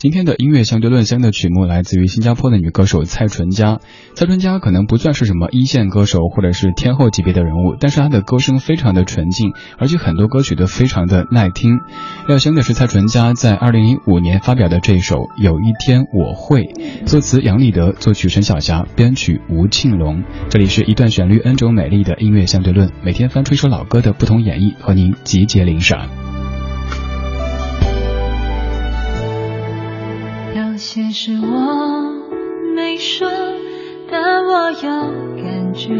今天的音乐相对论相的曲目来自于新加坡的女歌手蔡淳佳。蔡淳佳可能不算是什么一线歌手或者是天后级别的人物，但是她的歌声非常的纯净，而且很多歌曲都非常的耐听。要听的是蔡淳佳在二零零五年发表的这首《有一天我会》，作词杨立德，作曲陈小霞，编曲吴庆隆。这里是一段旋律 N 种美丽的音乐相对论，每天翻出一首老歌的不同演绎，和您集结领赏。些事我没说，但我有感觉；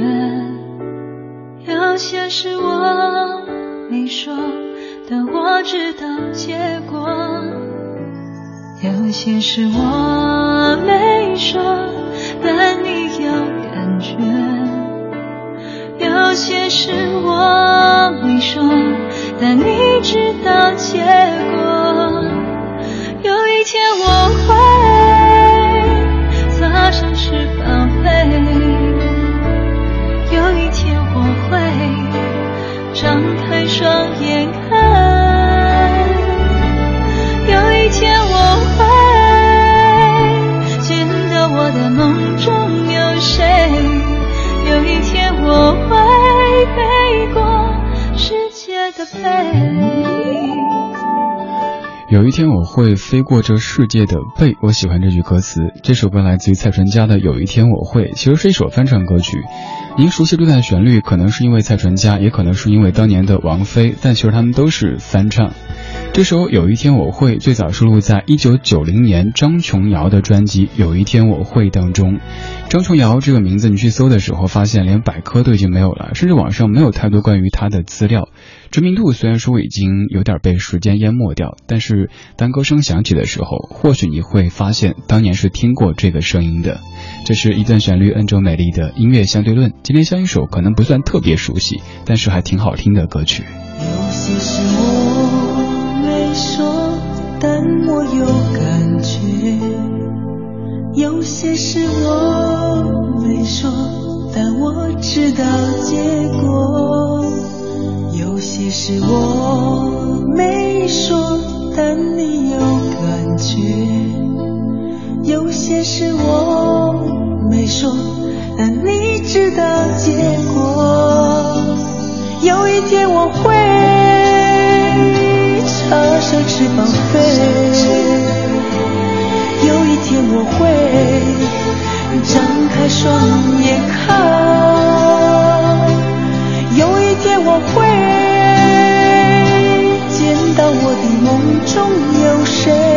有些事我没说，但我知道结果；有些事我没说，但你有感觉；有些事我没说，但你知道结果。有一天我会。我的梦中有一天我会飞过这世界的背，我喜欢这句歌词。这首歌来自于蔡淳佳的《有一天我会》，其实是一首翻唱歌曲。您熟悉这段旋律，可能是因为蔡淳佳，也可能是因为当年的王菲，但其实他们都是翻唱。这首《有一天我会》最早收录在一九九零年张琼瑶的专辑《有一天我会》当中。张琼瑶这个名字，你去搜的时候，发现连百科都已经没有了，甚至网上没有太多关于她的资料。知名度虽然说已经有点被时间淹没掉，但是当歌声响起的时候，或许你会发现当年是听过这个声音的。这是一段旋律恩州美丽的音乐相对论。今天像一首可能不算特别熟悉，但是还挺好听的歌曲。有些事我说，但我有感觉；有些事我没说，但我知道结果。有些事我没说，但你有感觉；有些事我没说，但你知道结果。有一天我会插上翅膀飞，有一天我会张开双眼看。有一天我会见到我的梦中有谁？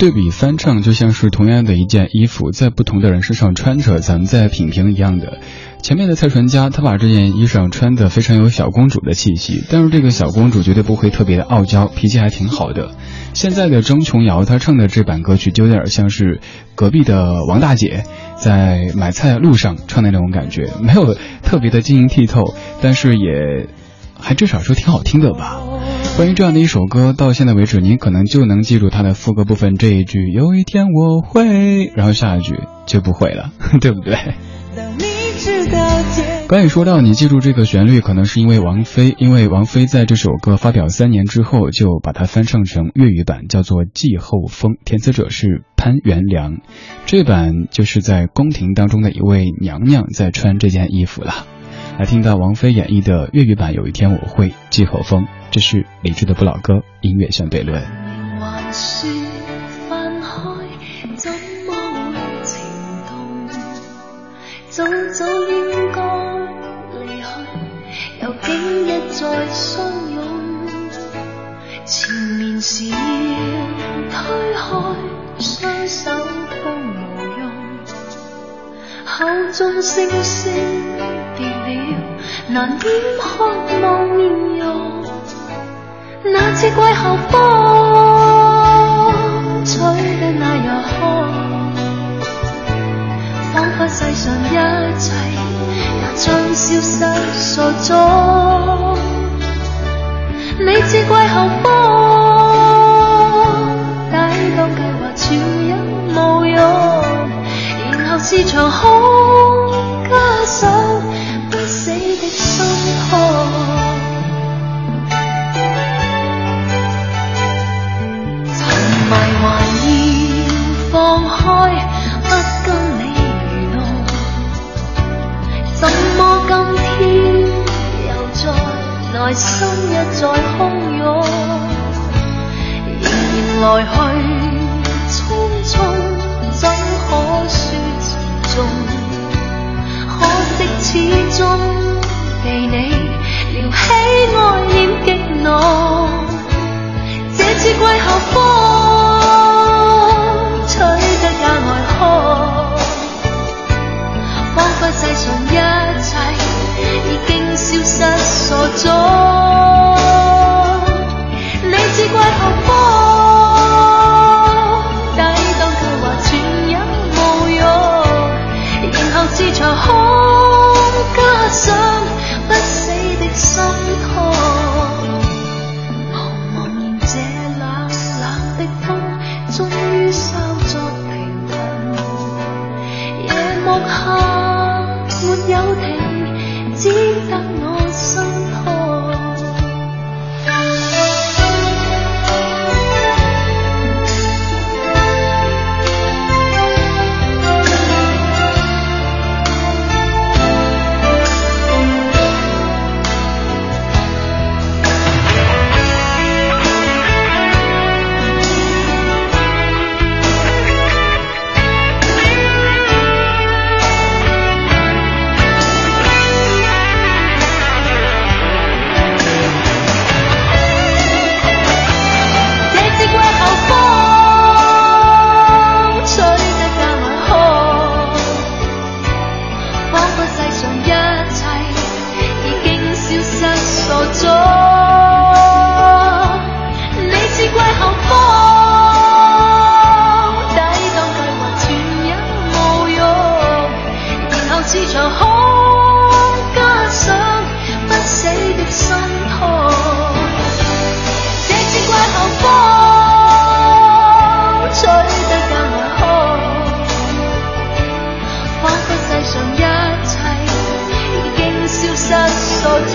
对比翻唱，就像是同样的一件衣服，在不同的人身上穿着，咱们在品评一样的。前面的蔡淳佳，她把这件衣裳穿的非常有小公主的气息，但是这个小公主绝对不会特别的傲娇，脾气还挺好的。现在的张琼瑶，她唱的这版歌曲就有点像是隔壁的王大姐在买菜路上唱的那种感觉，没有特别的晶莹剔透，但是也还至少说挺好听的吧。关于这样的一首歌，到现在为止，您可能就能记住它的副歌部分这一句：有一天我会，然后下一句就不会了，对不对？刚也说到，你记住这个旋律，可能是因为王菲，因为王菲在这首歌发表三年之后，就把它翻唱成粤语版，叫做《季后风》，填词者是潘元良。这版就是在宫廷当中的一位娘娘在穿这件衣服了。来听到王菲演绎的粤语版，有一天我会《季后风》，这是理智的不老歌，音乐相对论。早早应该离去，又竟一再相拥。前面是要推开双手都无用，口中声声，难掩渴望面容。那次季候风吹得那样空，仿佛世上一切也将消失所踪。你似季候风，抵挡计划潮音无用，然后是场空今天又在内心一再汹涌仍然来去匆匆怎可说情重可惜始终被你撩起爱念激怒这次季候是场空加上不死的心痛。这只怪后风吹得更为空，仿佛世上一切已经消失所踪。